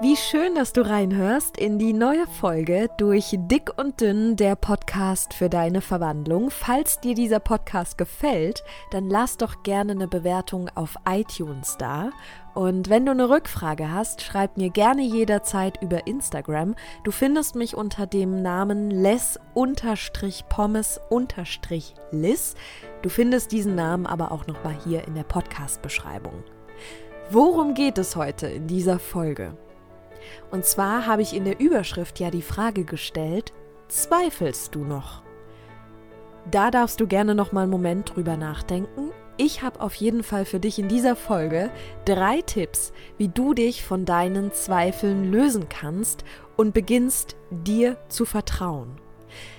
Wie schön, dass du reinhörst in die neue Folge durch Dick und Dünn, der Podcast für deine Verwandlung. Falls dir dieser Podcast gefällt, dann lass doch gerne eine Bewertung auf iTunes da. Und wenn du eine Rückfrage hast, schreib mir gerne jederzeit über Instagram. Du findest mich unter dem Namen les-pommes-liss. Du findest diesen Namen aber auch nochmal hier in der Podcast-Beschreibung. Worum geht es heute in dieser Folge? Und zwar habe ich in der Überschrift ja die Frage gestellt, zweifelst du noch? Da darfst du gerne noch mal einen Moment drüber nachdenken. Ich habe auf jeden Fall für dich in dieser Folge drei Tipps, wie du dich von deinen Zweifeln lösen kannst und beginnst dir zu vertrauen.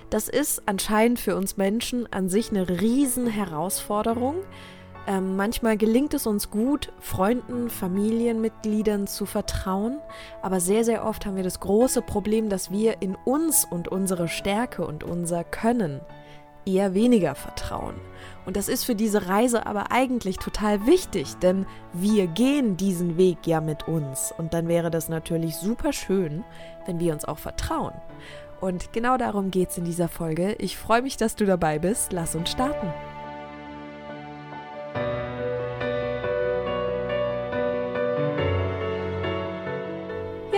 Das ist anscheinend für uns Menschen an sich eine riesen Herausforderung, ähm, manchmal gelingt es uns gut, Freunden, Familienmitgliedern zu vertrauen, aber sehr, sehr oft haben wir das große Problem, dass wir in uns und unsere Stärke und unser Können eher weniger vertrauen. Und das ist für diese Reise aber eigentlich total wichtig, denn wir gehen diesen Weg ja mit uns. Und dann wäre das natürlich super schön, wenn wir uns auch vertrauen. Und genau darum geht es in dieser Folge. Ich freue mich, dass du dabei bist. Lass uns starten.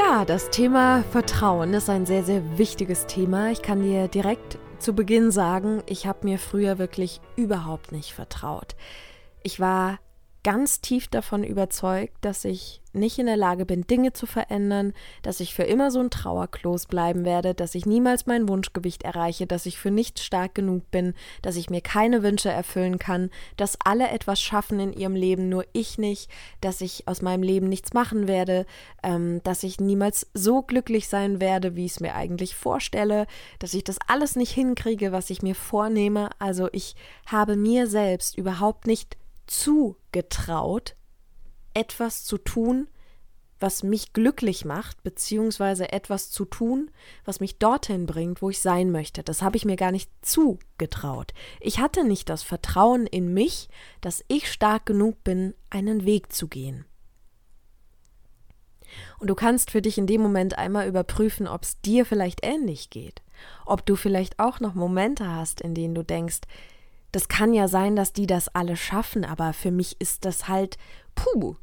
Ja, das Thema Vertrauen ist ein sehr, sehr wichtiges Thema. Ich kann dir direkt zu Beginn sagen, ich habe mir früher wirklich überhaupt nicht vertraut. Ich war ganz tief davon überzeugt, dass ich nicht in der Lage bin, Dinge zu verändern, dass ich für immer so ein Trauerklos bleiben werde, dass ich niemals mein Wunschgewicht erreiche, dass ich für nichts stark genug bin, dass ich mir keine Wünsche erfüllen kann, dass alle etwas schaffen in ihrem Leben, nur ich nicht, dass ich aus meinem Leben nichts machen werde, ähm, dass ich niemals so glücklich sein werde, wie ich es mir eigentlich vorstelle, dass ich das alles nicht hinkriege, was ich mir vornehme. Also ich habe mir selbst überhaupt nicht zugetraut, etwas zu tun, was mich glücklich macht, beziehungsweise etwas zu tun, was mich dorthin bringt, wo ich sein möchte. Das habe ich mir gar nicht zugetraut. Ich hatte nicht das Vertrauen in mich, dass ich stark genug bin, einen Weg zu gehen. Und du kannst für dich in dem Moment einmal überprüfen, ob es dir vielleicht ähnlich geht. Ob du vielleicht auch noch Momente hast, in denen du denkst, das kann ja sein, dass die das alle schaffen, aber für mich ist das halt, puh,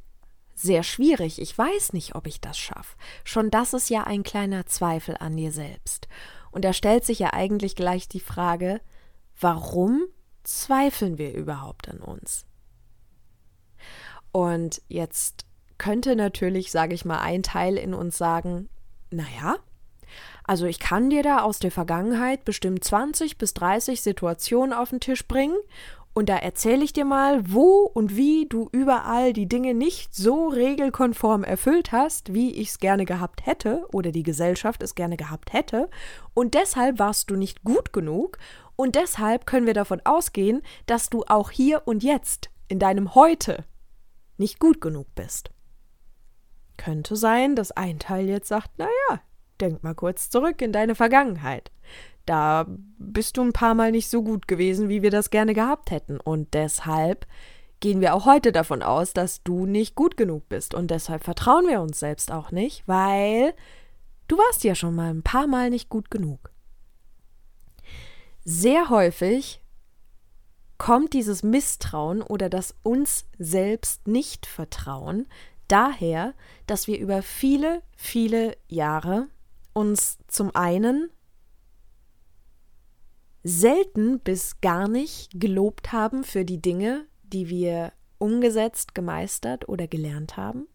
sehr schwierig. Ich weiß nicht, ob ich das schaffe. Schon das ist ja ein kleiner Zweifel an dir selbst. Und da stellt sich ja eigentlich gleich die Frage, warum zweifeln wir überhaupt an uns? Und jetzt könnte natürlich, sage ich mal, ein Teil in uns sagen, naja, also ich kann dir da aus der Vergangenheit bestimmt 20 bis 30 Situationen auf den Tisch bringen und da erzähle ich dir mal, wo und wie du überall die Dinge nicht so regelkonform erfüllt hast, wie ich es gerne gehabt hätte oder die Gesellschaft es gerne gehabt hätte. Und deshalb warst du nicht gut genug. Und deshalb können wir davon ausgehen, dass du auch hier und jetzt, in deinem Heute, nicht gut genug bist. Könnte sein, dass ein Teil jetzt sagt, naja, Denk mal kurz zurück in deine Vergangenheit. Da bist du ein paar Mal nicht so gut gewesen, wie wir das gerne gehabt hätten. Und deshalb gehen wir auch heute davon aus, dass du nicht gut genug bist. Und deshalb vertrauen wir uns selbst auch nicht, weil du warst ja schon mal ein paar Mal nicht gut genug. Sehr häufig kommt dieses Misstrauen oder das uns selbst nicht Vertrauen daher, dass wir über viele, viele Jahre uns zum einen selten bis gar nicht gelobt haben für die Dinge, die wir umgesetzt, gemeistert oder gelernt haben.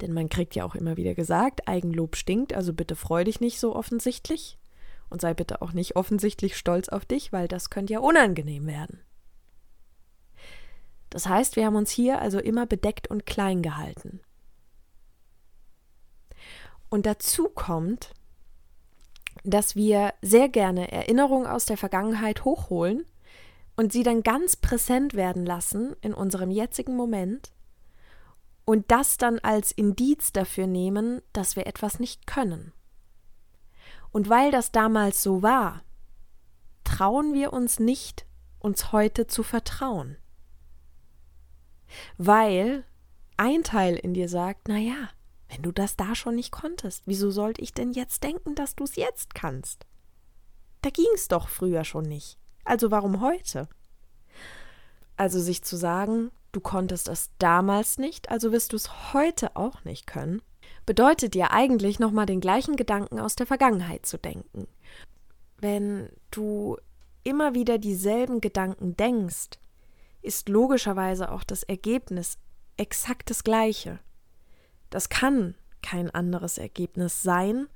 Denn man kriegt ja auch immer wieder gesagt, Eigenlob stinkt, also bitte freu dich nicht so offensichtlich und sei bitte auch nicht offensichtlich stolz auf dich, weil das könnte ja unangenehm werden. Das heißt, wir haben uns hier also immer bedeckt und klein gehalten. Und dazu kommt, dass wir sehr gerne Erinnerungen aus der Vergangenheit hochholen und sie dann ganz präsent werden lassen in unserem jetzigen Moment und das dann als Indiz dafür nehmen, dass wir etwas nicht können. Und weil das damals so war, trauen wir uns nicht, uns heute zu vertrauen. Weil ein Teil in dir sagt, na ja, Wenn du das da schon nicht konntest, wieso sollte ich denn jetzt denken, dass du es jetzt kannst? Da ging es doch früher schon nicht. Also warum heute? Also sich zu sagen, du konntest es damals nicht, also wirst du es heute auch nicht können, bedeutet dir eigentlich nochmal den gleichen Gedanken aus der Vergangenheit zu denken. Wenn du immer wieder dieselben Gedanken denkst, ist logischerweise auch das Ergebnis exakt das gleiche. Das kann kein anderes Ergebnis sein,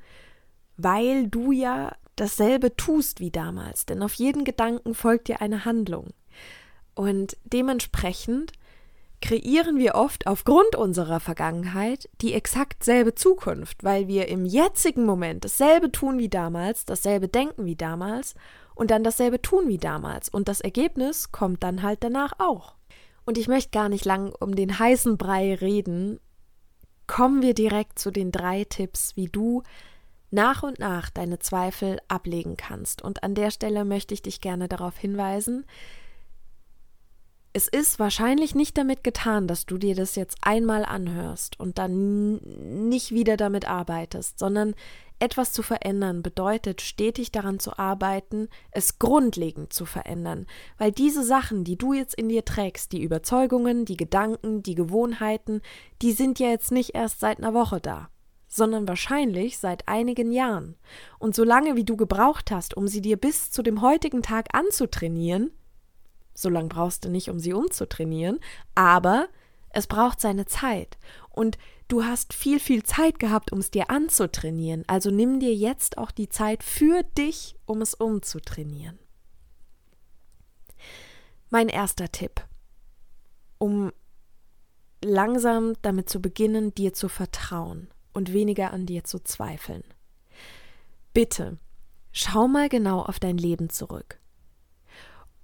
weil du ja dasselbe tust wie damals, denn auf jeden Gedanken folgt dir eine Handlung. Und dementsprechend kreieren wir oft aufgrund unserer Vergangenheit die exakt selbe Zukunft, weil wir im jetzigen Moment dasselbe tun wie damals, dasselbe denken wie damals und dann dasselbe tun wie damals. Und das Ergebnis kommt dann halt danach auch. Und ich möchte gar nicht lang um den heißen Brei reden. Kommen wir direkt zu den drei Tipps, wie du nach und nach deine Zweifel ablegen kannst. Und an der Stelle möchte ich dich gerne darauf hinweisen, es ist wahrscheinlich nicht damit getan, dass du dir das jetzt einmal anhörst und dann nicht wieder damit arbeitest, sondern etwas zu verändern bedeutet, stetig daran zu arbeiten, es grundlegend zu verändern, weil diese Sachen, die du jetzt in dir trägst, die Überzeugungen, die Gedanken, die Gewohnheiten, die sind ja jetzt nicht erst seit einer Woche da, sondern wahrscheinlich seit einigen Jahren. Und solange wie du gebraucht hast, um sie dir bis zu dem heutigen Tag anzutrainieren, so lange brauchst du nicht, um sie umzutrainieren, aber es braucht seine Zeit. Und du hast viel, viel Zeit gehabt, um es dir anzutrainieren. Also nimm dir jetzt auch die Zeit für dich, um es umzutrainieren. Mein erster Tipp, um langsam damit zu beginnen, dir zu vertrauen und weniger an dir zu zweifeln. Bitte, schau mal genau auf dein Leben zurück.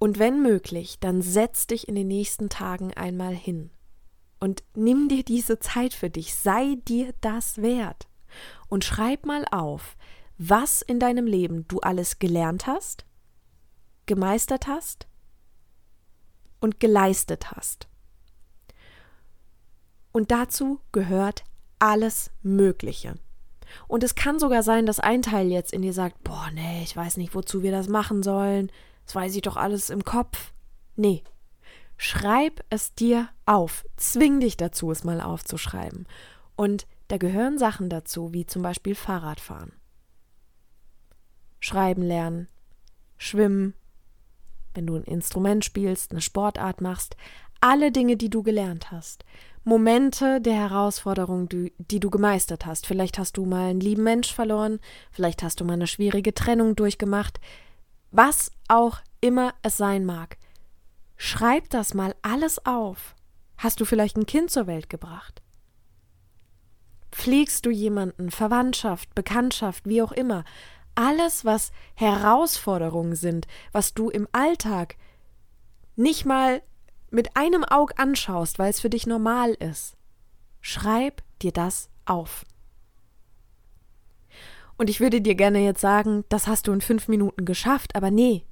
Und wenn möglich, dann setz dich in den nächsten Tagen einmal hin und nimm dir diese Zeit für dich, sei dir das wert und schreib mal auf, was in deinem Leben du alles gelernt hast, gemeistert hast und geleistet hast. Und dazu gehört alles Mögliche. Und es kann sogar sein, dass ein Teil jetzt in dir sagt, boah, nee, ich weiß nicht, wozu wir das machen sollen. Das weiß ich doch alles im Kopf. Nee. Schreib es dir auf. Zwing dich dazu, es mal aufzuschreiben. Und da gehören Sachen dazu, wie zum Beispiel Fahrradfahren. Schreiben lernen, schwimmen, wenn du ein Instrument spielst, eine Sportart machst, alle Dinge, die du gelernt hast. Momente der Herausforderung, die, die, du gemeistert hast. Vielleicht hast du mal einen lieben Mensch verloren, vielleicht hast du mal eine schwierige Trennung durchgemacht was auch immer es sein mag. Schreib das mal alles auf. Hast du vielleicht ein Kind zur Welt gebracht? Pflegst du jemanden, Verwandtschaft, Bekanntschaft, wie auch immer? Alles, was Herausforderungen sind, was du im Alltag nicht mal mit einem Auge anschaust, weil es für dich normal ist. Schreib dir das auf. Und ich würde dir gerne jetzt sagen, das hast du in fünf Minuten geschafft, aber nee,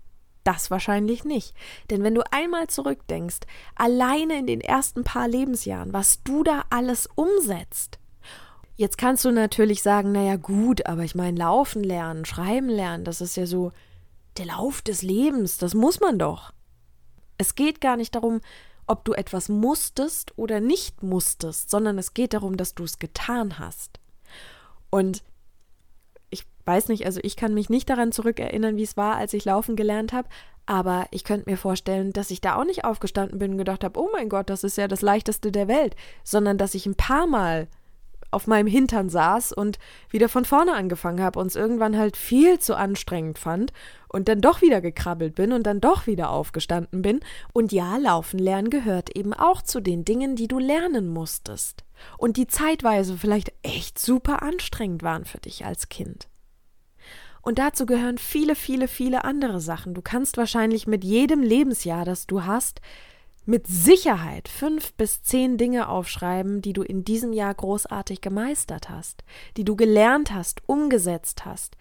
das wahrscheinlich nicht. Denn wenn du einmal zurückdenkst, alleine in den ersten paar Lebensjahren, was du da alles umsetzt, jetzt kannst du natürlich sagen, naja gut, aber ich meine, laufen lernen, schreiben lernen, das ist ja so der Lauf des Lebens, das muss man doch. Es geht gar nicht darum, ob du etwas musstest oder nicht musstest, sondern es geht darum, dass du es getan hast. Und weiß nicht, also ich kann mich nicht daran zurückerinnern, wie es war, als ich laufen gelernt habe, aber ich könnte mir vorstellen, dass ich da auch nicht aufgestanden bin und gedacht habe, oh mein Gott, das ist ja das leichteste der Welt, sondern dass ich ein paar Mal auf meinem Hintern saß und wieder von vorne angefangen habe und es irgendwann halt viel zu anstrengend fand und dann doch wieder gekrabbelt bin und dann doch wieder aufgestanden bin. Und ja, laufen lernen gehört eben auch zu den Dingen, die du lernen musstest und die zeitweise vielleicht echt super anstrengend waren für dich als Kind. Und dazu gehören viele, viele, viele andere Sachen. Du kannst wahrscheinlich mit jedem Lebensjahr, das du hast, mit Sicherheit fünf bis zehn Dinge aufschreiben, die du in diesem Jahr großartig gemeistert hast, die du gelernt hast, umgesetzt hast.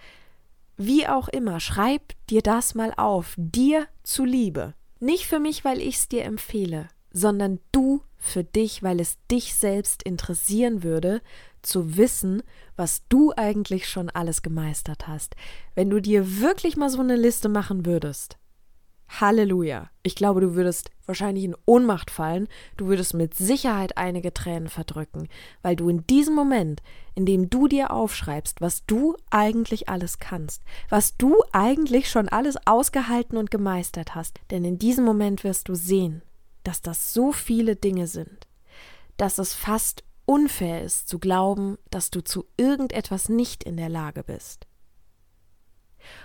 Wie auch immer, schreib dir das mal auf, dir zuliebe. Nicht für mich, weil ich es dir empfehle, sondern du für dich, weil es dich selbst interessieren würde, zu wissen, was du eigentlich schon alles gemeistert hast. Wenn du dir wirklich mal so eine Liste machen würdest, Halleluja. Ich glaube, du würdest wahrscheinlich in Ohnmacht fallen, du würdest mit Sicherheit einige Tränen verdrücken, weil du in diesem Moment, in dem du dir aufschreibst, was du eigentlich alles kannst, was du eigentlich schon alles ausgehalten und gemeistert hast, denn in diesem Moment wirst du sehen, dass das so viele Dinge sind, dass es fast unfair ist zu glauben, dass du zu irgendetwas nicht in der Lage bist.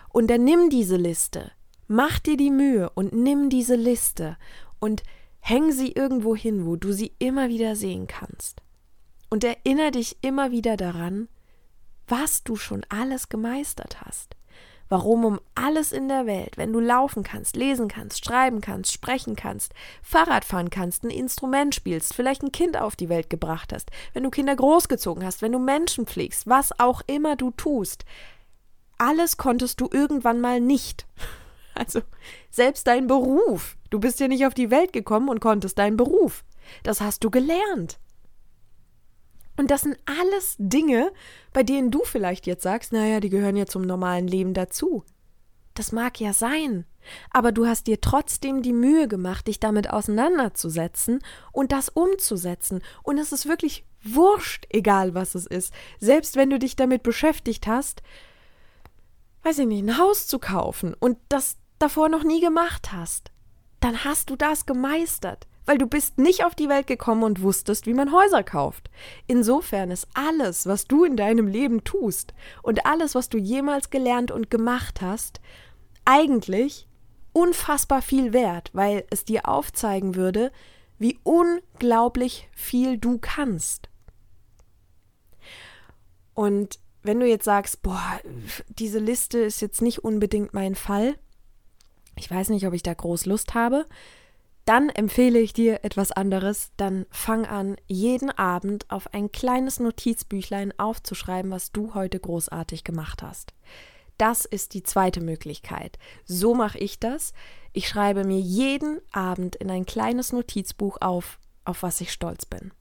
Und dann nimm diese Liste, Mach dir die Mühe und nimm diese Liste und häng sie irgendwo hin, wo du sie immer wieder sehen kannst. Und erinnere dich immer wieder daran, was du schon alles gemeistert hast. Warum um alles in der Welt, wenn du laufen kannst, lesen kannst, schreiben kannst, sprechen kannst, Fahrrad fahren kannst, ein Instrument spielst, vielleicht ein Kind auf die Welt gebracht hast, wenn du Kinder großgezogen hast, wenn du Menschen pflegst, was auch immer du tust, alles konntest du irgendwann mal nicht. Also selbst dein Beruf. Du bist ja nicht auf die Welt gekommen und konntest deinen Beruf. Das hast du gelernt. Und das sind alles Dinge, bei denen du vielleicht jetzt sagst, naja, die gehören ja zum normalen Leben dazu. Das mag ja sein, aber du hast dir trotzdem die Mühe gemacht, dich damit auseinanderzusetzen und das umzusetzen. Und es ist wirklich wurscht, egal was es ist. Selbst wenn du dich damit beschäftigt hast, weiß ich nicht, ein Haus zu kaufen und das davor noch nie gemacht hast, dann hast du das gemeistert, weil du bist nicht auf die Welt gekommen und wusstest, wie man Häuser kauft. Insofern ist alles, was du in deinem Leben tust und alles, was du jemals gelernt und gemacht hast, eigentlich unfassbar viel wert, weil es dir aufzeigen würde, wie unglaublich viel du kannst. Und wenn du jetzt sagst, boah, diese Liste ist jetzt nicht unbedingt mein Fall, ich weiß nicht, ob ich da groß Lust habe, dann empfehle ich dir etwas anderes. Dann fang an, jeden Abend auf ein kleines Notizbüchlein aufzuschreiben, was du heute großartig gemacht hast. Das ist die zweite Möglichkeit. So mache ich das. Ich schreibe mir jeden Abend in ein kleines Notizbuch auf, auf was ich stolz bin.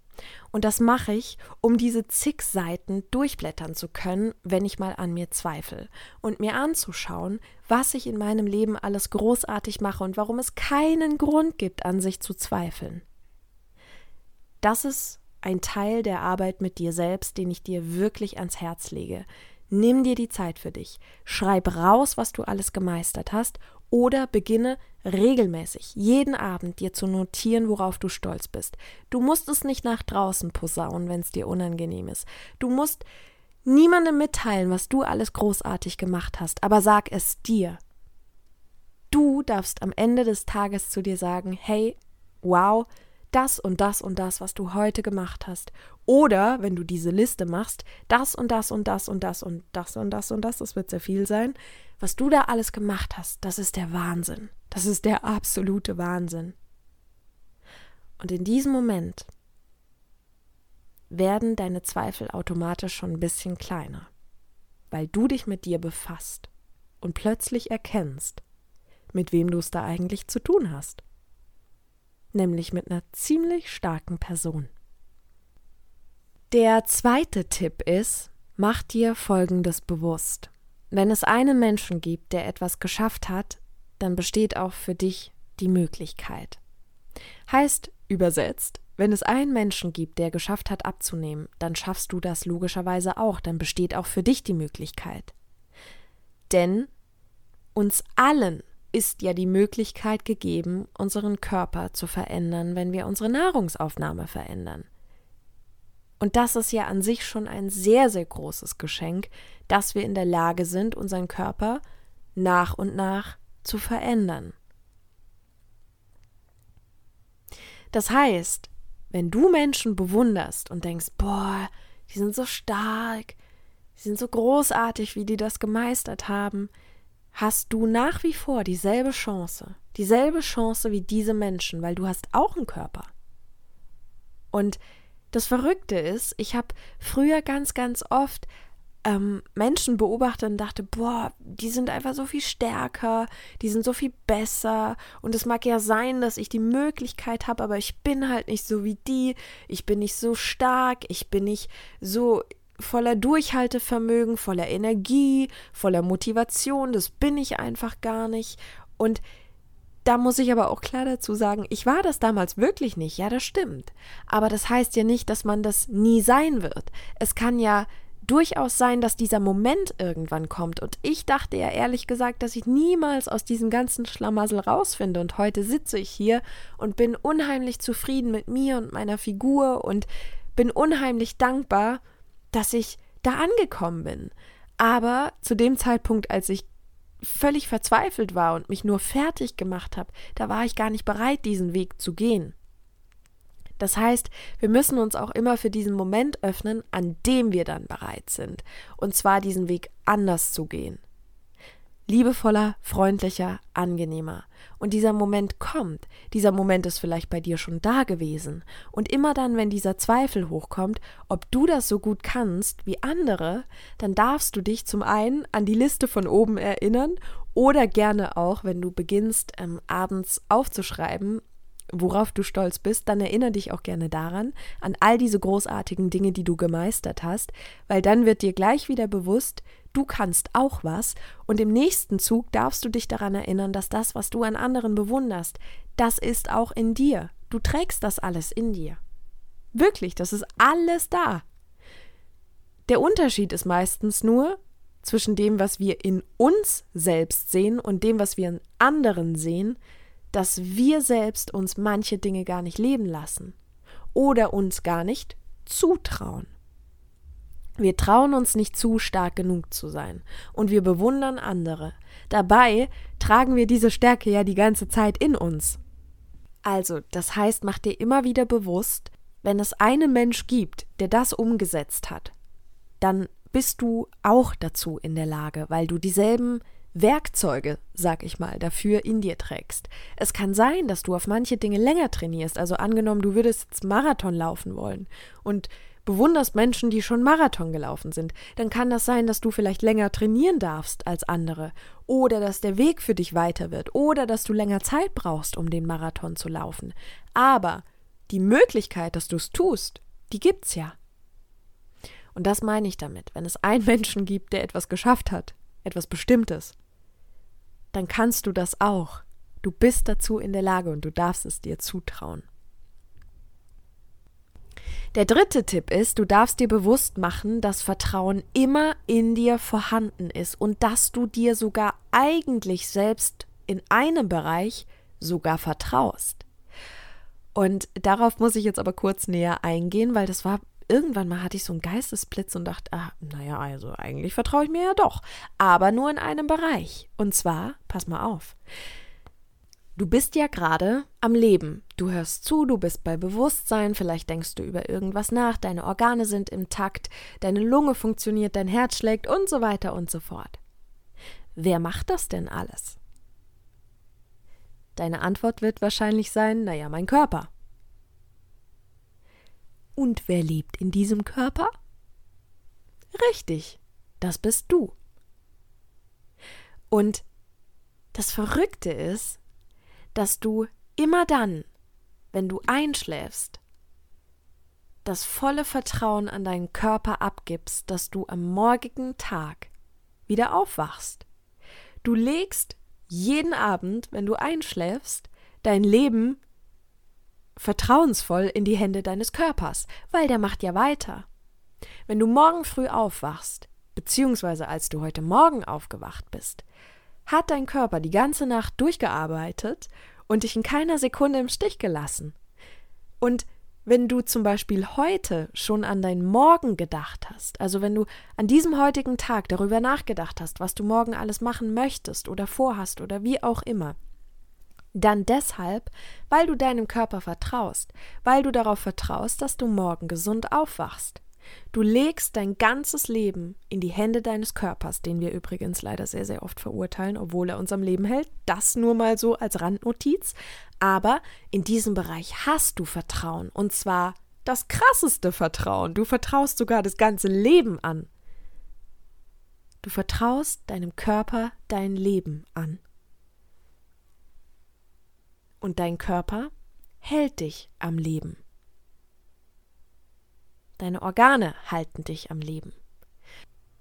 Und das mache ich, um diese zig Seiten durchblättern zu können, wenn ich mal an mir zweifle und mir anzuschauen, was ich in meinem Leben alles großartig mache und warum es keinen Grund gibt, an sich zu zweifeln. Das ist ein Teil der Arbeit mit dir selbst, den ich dir wirklich ans Herz lege. Nimm dir die Zeit für dich. Schreib raus, was du alles gemeistert hast oder beginne regelmäßig, jeden Abend dir zu notieren, worauf du stolz bist. Du musst es nicht nach draußen posaunen, wenn es dir unangenehm ist. Du musst niemandem mitteilen, was du alles großartig gemacht hast, aber sag es dir. Du darfst am Ende des Tages zu dir sagen, hey, wow, das und das und das, was du heute gemacht hast. Oder, wenn du diese Liste machst, das und das und das und das und das und das und das, das wird sehr viel sein, was du da alles gemacht hast, das ist der Wahnsinn. Das ist der absolute Wahnsinn. Und in diesem Moment werden deine Zweifel automatisch schon ein bisschen kleiner, weil du dich mit dir befasst und plötzlich erkennst, mit wem du es da eigentlich zu tun hast. Nämlich mit einer ziemlich starken Person. Der zweite Tipp ist, mach dir Folgendes bewusst. Wenn es einen Menschen gibt, der etwas geschafft hat, dann besteht auch für dich die Möglichkeit. Heißt übersetzt, wenn es einen Menschen gibt, der geschafft hat abzunehmen, dann schaffst du das logischerweise auch, dann besteht auch für dich die Möglichkeit. Denn uns allen ist ja die Möglichkeit gegeben, unseren Körper zu verändern, wenn wir unsere Nahrungsaufnahme verändern. Und das ist ja an sich schon ein sehr, sehr großes Geschenk, dass wir in der Lage sind, unseren Körper nach und nach zu verändern. Das heißt, wenn du Menschen bewunderst und denkst, boah, die sind so stark, die sind so großartig, wie die das gemeistert haben, hast du nach wie vor dieselbe Chance, dieselbe Chance wie diese Menschen, weil du hast auch einen Körper. Und das Verrückte ist, ich habe früher ganz, ganz oft ähm, Menschen beobachte und dachte, boah, die sind einfach so viel stärker, die sind so viel besser. Und es mag ja sein, dass ich die Möglichkeit habe, aber ich bin halt nicht so wie die, ich bin nicht so stark, ich bin nicht so voller Durchhaltevermögen, voller Energie, voller Motivation, das bin ich einfach gar nicht und da muss ich aber auch klar dazu sagen, ich war das damals wirklich nicht. Ja, das stimmt. Aber das heißt ja nicht, dass man das nie sein wird. Es kann ja durchaus sein, dass dieser Moment irgendwann kommt. Und ich dachte ja ehrlich gesagt, dass ich niemals aus diesem ganzen Schlamassel rausfinde. Und heute sitze ich hier und bin unheimlich zufrieden mit mir und meiner Figur und bin unheimlich dankbar, dass ich da angekommen bin. Aber zu dem Zeitpunkt, als ich völlig verzweifelt war und mich nur fertig gemacht habe, da war ich gar nicht bereit, diesen Weg zu gehen. Das heißt, wir müssen uns auch immer für diesen Moment öffnen, an dem wir dann bereit sind, und zwar diesen Weg anders zu gehen. Liebevoller, freundlicher, angenehmer. Und dieser Moment kommt. Dieser Moment ist vielleicht bei dir schon da gewesen. Und immer dann, wenn dieser Zweifel hochkommt, ob du das so gut kannst wie andere, dann darfst du dich zum einen an die Liste von oben erinnern oder gerne auch, wenn du beginnst, ähm, abends aufzuschreiben, worauf du stolz bist, dann erinnere dich auch gerne daran, an all diese großartigen Dinge, die du gemeistert hast, weil dann wird dir gleich wieder bewusst, du kannst auch was und im nächsten Zug darfst du dich daran erinnern, dass das, was du an anderen bewunderst, das ist auch in dir. Du trägst das alles in dir. Wirklich, das ist alles da. Der Unterschied ist meistens nur zwischen dem, was wir in uns selbst sehen und dem, was wir in anderen sehen, dass wir selbst uns manche Dinge gar nicht leben lassen oder uns gar nicht zutrauen. Wir trauen uns nicht zu, stark genug zu sein und wir bewundern andere. Dabei tragen wir diese Stärke ja die ganze Zeit in uns. Also, das heißt, mach dir immer wieder bewusst, wenn es einen Mensch gibt, der das umgesetzt hat, dann bist du auch dazu in der Lage, weil du dieselben Werkzeuge, sag ich mal, dafür in dir trägst. Es kann sein, dass du auf manche Dinge länger trainierst. Also angenommen, du würdest jetzt Marathon laufen wollen und bewunderst Menschen, die schon Marathon gelaufen sind, dann kann das sein, dass du vielleicht länger trainieren darfst als andere oder dass der Weg für dich weiter wird oder dass du länger Zeit brauchst, um den Marathon zu laufen. Aber die Möglichkeit, dass du es tust, die gibt's ja. Und das meine ich damit, wenn es einen Menschen gibt, der etwas geschafft hat, etwas Bestimmtes, dann kannst du das auch. Du bist dazu in der Lage und du darfst es dir zutrauen. Der dritte Tipp ist, du darfst dir bewusst machen, dass Vertrauen immer in dir vorhanden ist und dass du dir sogar eigentlich selbst in einem Bereich sogar vertraust. Und darauf muss ich jetzt aber kurz näher eingehen, weil das war irgendwann mal hatte ich so einen Geistesblitz und dachte, ah, naja, also eigentlich vertraue ich mir ja doch, aber nur in einem Bereich. Und zwar, pass mal auf. Du bist ja gerade am Leben. Du hörst zu, du bist bei Bewusstsein, vielleicht denkst du über irgendwas nach, deine Organe sind im Takt, deine Lunge funktioniert, dein Herz schlägt und so weiter und so fort. Wer macht das denn alles? Deine Antwort wird wahrscheinlich sein, naja, mein Körper. Und wer lebt in diesem Körper? Richtig, das bist du. Und das Verrückte ist, dass du immer dann, wenn du einschläfst, das volle Vertrauen an deinen Körper abgibst, dass du am morgigen Tag wieder aufwachst. Du legst jeden Abend, wenn du einschläfst, dein Leben vertrauensvoll in die Hände deines Körpers, weil der macht ja weiter. Wenn du morgen früh aufwachst, beziehungsweise als du heute Morgen aufgewacht bist, hat dein Körper die ganze Nacht durchgearbeitet und dich in keiner Sekunde im Stich gelassen. Und wenn du zum Beispiel heute schon an deinen Morgen gedacht hast, also wenn du an diesem heutigen Tag darüber nachgedacht hast, was du morgen alles machen möchtest oder vorhast oder wie auch immer, dann deshalb, weil du deinem Körper vertraust, weil du darauf vertraust, dass du morgen gesund aufwachst. Du legst dein ganzes Leben in die Hände deines Körpers, den wir übrigens leider sehr, sehr oft verurteilen, obwohl er uns am Leben hält. Das nur mal so als Randnotiz. Aber in diesem Bereich hast du Vertrauen. Und zwar das krasseste Vertrauen. Du vertraust sogar das ganze Leben an. Du vertraust deinem Körper dein Leben an. Und dein Körper hält dich am Leben. Deine Organe halten dich am Leben.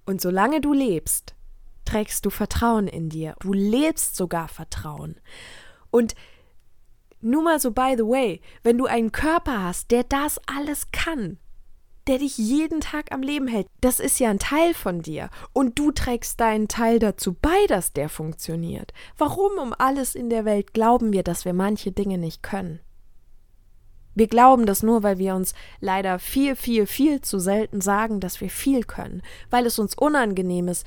Und solange du lebst, trägst du Vertrauen in dir. Du lebst sogar Vertrauen. Und nur mal so, by the way, wenn du einen Körper hast, der das alles kann, der dich jeden Tag am Leben hält, das ist ja ein Teil von dir. Und du trägst deinen Teil dazu bei, dass der funktioniert. Warum um alles in der Welt glauben wir, dass wir manche Dinge nicht können? Wir glauben das nur, weil wir uns leider viel, viel, viel zu selten sagen, dass wir viel können, weil es uns unangenehm ist,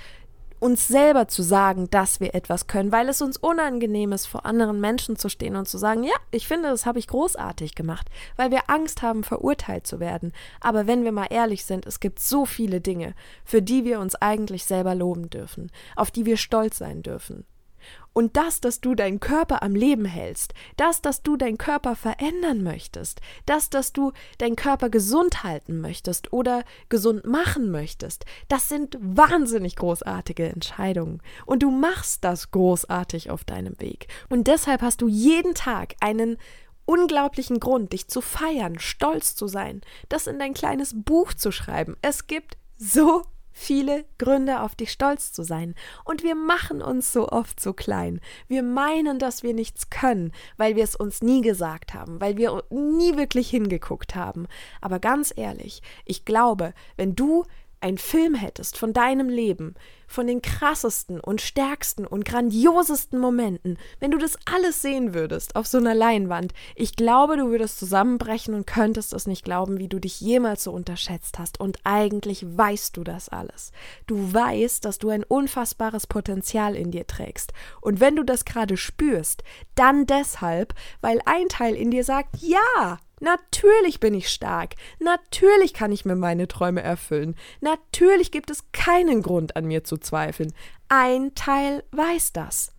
uns selber zu sagen, dass wir etwas können, weil es uns unangenehm ist, vor anderen Menschen zu stehen und zu sagen, ja, ich finde, das habe ich großartig gemacht, weil wir Angst haben, verurteilt zu werden. Aber wenn wir mal ehrlich sind, es gibt so viele Dinge, für die wir uns eigentlich selber loben dürfen, auf die wir stolz sein dürfen. Und das, dass du deinen Körper am Leben hältst, das, dass du deinen Körper verändern möchtest, das, dass du deinen Körper gesund halten möchtest oder gesund machen möchtest, das sind wahnsinnig großartige Entscheidungen. Und du machst das großartig auf deinem Weg. Und deshalb hast du jeden Tag einen unglaublichen Grund, dich zu feiern, stolz zu sein, das in dein kleines Buch zu schreiben. Es gibt so viele Gründe, auf dich stolz zu sein. Und wir machen uns so oft so klein. Wir meinen, dass wir nichts können, weil wir es uns nie gesagt haben, weil wir nie wirklich hingeguckt haben. Aber ganz ehrlich, ich glaube, wenn du einen Film hättest von deinem Leben, von den krassesten und stärksten und grandiosesten Momenten, wenn du das alles sehen würdest auf so einer Leinwand, ich glaube, du würdest zusammenbrechen und könntest es nicht glauben, wie du dich jemals so unterschätzt hast. Und eigentlich weißt du das alles. Du weißt, dass du ein unfassbares Potenzial in dir trägst. Und wenn du das gerade spürst, dann deshalb, weil ein Teil in dir sagt, ja, Natürlich bin ich stark. Natürlich kann ich mir meine Träume erfüllen. Natürlich gibt es keinen Grund an mir zu zweifeln. Ein Teil weiß das.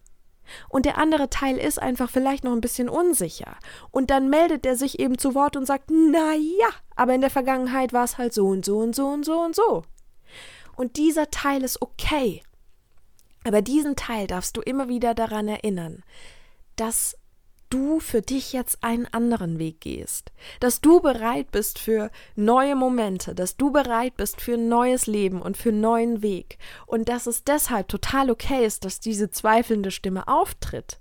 Und der andere Teil ist einfach vielleicht noch ein bisschen unsicher. Und dann meldet er sich eben zu Wort und sagt, na ja, aber in der Vergangenheit war es halt so und so und so und so und so. Und dieser Teil ist okay. Aber diesen Teil darfst du immer wieder daran erinnern, dass du für dich jetzt einen anderen Weg gehst, dass du bereit bist für neue Momente, dass du bereit bist für ein neues Leben und für einen neuen Weg. Und dass es deshalb total okay ist, dass diese zweifelnde Stimme auftritt,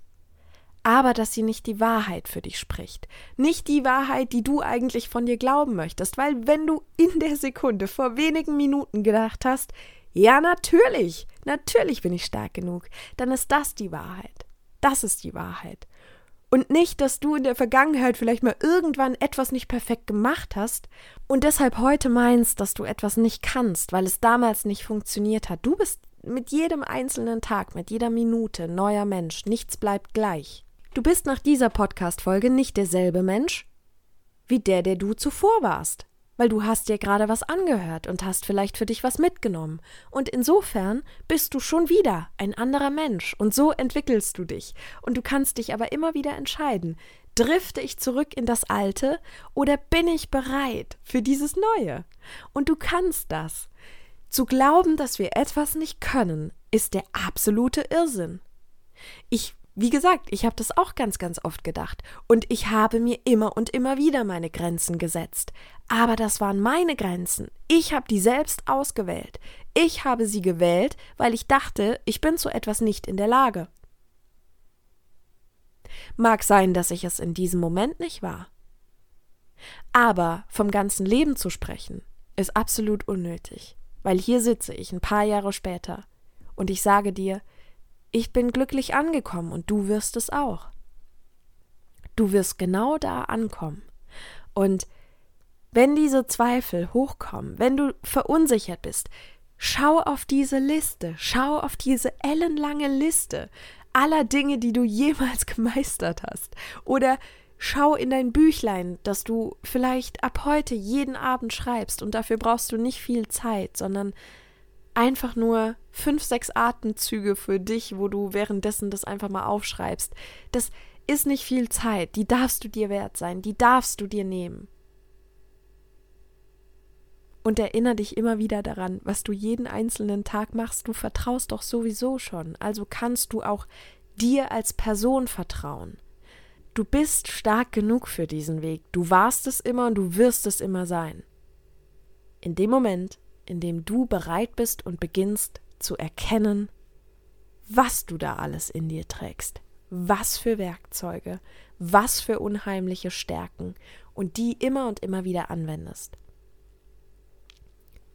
aber dass sie nicht die Wahrheit für dich spricht, nicht die Wahrheit, die du eigentlich von dir glauben möchtest, weil wenn du in der Sekunde vor wenigen Minuten gedacht hast, ja natürlich, natürlich bin ich stark genug, dann ist das die Wahrheit. Das ist die Wahrheit. Und nicht, dass du in der Vergangenheit vielleicht mal irgendwann etwas nicht perfekt gemacht hast und deshalb heute meinst, dass du etwas nicht kannst, weil es damals nicht funktioniert hat. Du bist mit jedem einzelnen Tag, mit jeder Minute neuer Mensch. Nichts bleibt gleich. Du bist nach dieser Podcast-Folge nicht derselbe Mensch wie der, der du zuvor warst weil du hast dir gerade was angehört und hast vielleicht für dich was mitgenommen. Und insofern bist du schon wieder ein anderer Mensch und so entwickelst du dich. Und du kannst dich aber immer wieder entscheiden, drifte ich zurück in das Alte oder bin ich bereit für dieses Neue? Und du kannst das. Zu glauben, dass wir etwas nicht können, ist der absolute Irrsinn. Ich wie gesagt, ich habe das auch ganz, ganz oft gedacht. Und ich habe mir immer und immer wieder meine Grenzen gesetzt. Aber das waren meine Grenzen. Ich habe die selbst ausgewählt. Ich habe sie gewählt, weil ich dachte, ich bin zu etwas nicht in der Lage. Mag sein, dass ich es in diesem Moment nicht war. Aber vom ganzen Leben zu sprechen, ist absolut unnötig, weil hier sitze ich ein paar Jahre später und ich sage dir, ich bin glücklich angekommen und du wirst es auch. Du wirst genau da ankommen. Und wenn diese Zweifel hochkommen, wenn du verunsichert bist, schau auf diese Liste, schau auf diese ellenlange Liste aller Dinge, die du jemals gemeistert hast. Oder schau in dein Büchlein, das du vielleicht ab heute jeden Abend schreibst. Und dafür brauchst du nicht viel Zeit, sondern einfach nur fünf, sechs Atemzüge für dich, wo du währenddessen das einfach mal aufschreibst. Das ist nicht viel Zeit, die darfst du dir wert sein, die darfst du dir nehmen. Und erinnere dich immer wieder daran, was du jeden einzelnen Tag machst. Du vertraust doch sowieso schon. Also kannst du auch dir als Person vertrauen. Du bist stark genug für diesen Weg. Du warst es immer und du wirst es immer sein. In dem Moment, in dem du bereit bist und beginnst zu erkennen, was du da alles in dir trägst, was für Werkzeuge, was für unheimliche Stärken und die immer und immer wieder anwendest.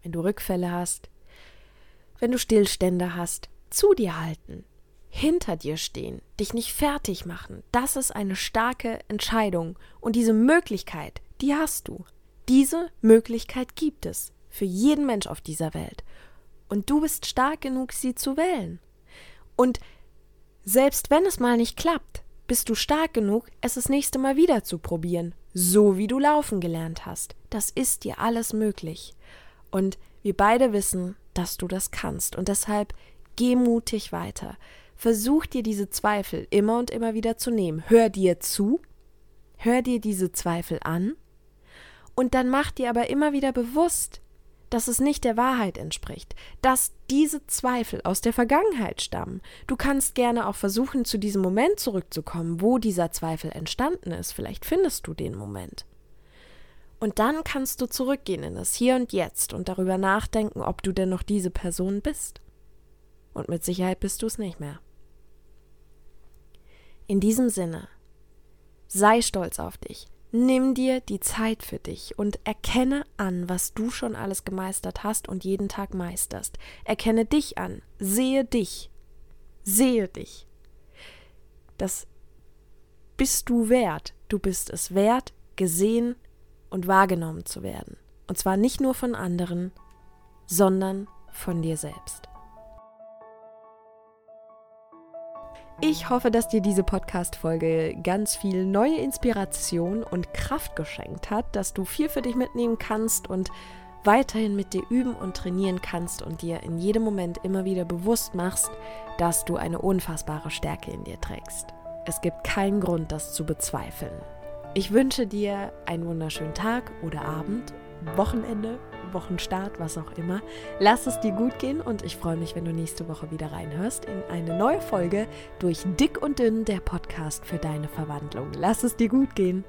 Wenn du Rückfälle hast, wenn du Stillstände hast, zu dir halten, hinter dir stehen, dich nicht fertig machen, das ist eine starke Entscheidung und diese Möglichkeit, die hast du. Diese Möglichkeit gibt es für jeden Mensch auf dieser Welt. Und du bist stark genug, sie zu wählen. Und selbst wenn es mal nicht klappt, bist du stark genug, es das nächste Mal wieder zu probieren, so wie du laufen gelernt hast. Das ist dir alles möglich. Und wir beide wissen, dass du das kannst. Und deshalb geh mutig weiter. Versuch dir diese Zweifel immer und immer wieder zu nehmen. Hör dir zu, hör dir diese Zweifel an und dann mach dir aber immer wieder bewusst, dass es nicht der Wahrheit entspricht, dass diese Zweifel aus der Vergangenheit stammen. Du kannst gerne auch versuchen, zu diesem Moment zurückzukommen, wo dieser Zweifel entstanden ist. Vielleicht findest du den Moment. Und dann kannst du zurückgehen in das Hier und Jetzt und darüber nachdenken, ob du denn noch diese Person bist. Und mit Sicherheit bist du es nicht mehr. In diesem Sinne, sei stolz auf dich, Nimm dir die Zeit für dich und erkenne an, was du schon alles gemeistert hast und jeden Tag meisterst. Erkenne dich an, sehe dich, sehe dich. Das bist du wert. Du bist es wert, gesehen und wahrgenommen zu werden. Und zwar nicht nur von anderen, sondern von dir selbst. Ich hoffe, dass dir diese Podcast-Folge ganz viel neue Inspiration und Kraft geschenkt hat, dass du viel für dich mitnehmen kannst und weiterhin mit dir üben und trainieren kannst und dir in jedem Moment immer wieder bewusst machst, dass du eine unfassbare Stärke in dir trägst. Es gibt keinen Grund, das zu bezweifeln. Ich wünsche dir einen wunderschönen Tag oder Abend, Wochenende Wochenstart, was auch immer. Lass es dir gut gehen und ich freue mich, wenn du nächste Woche wieder reinhörst in eine neue Folge durch Dick und Dünn, der Podcast für deine Verwandlung. Lass es dir gut gehen.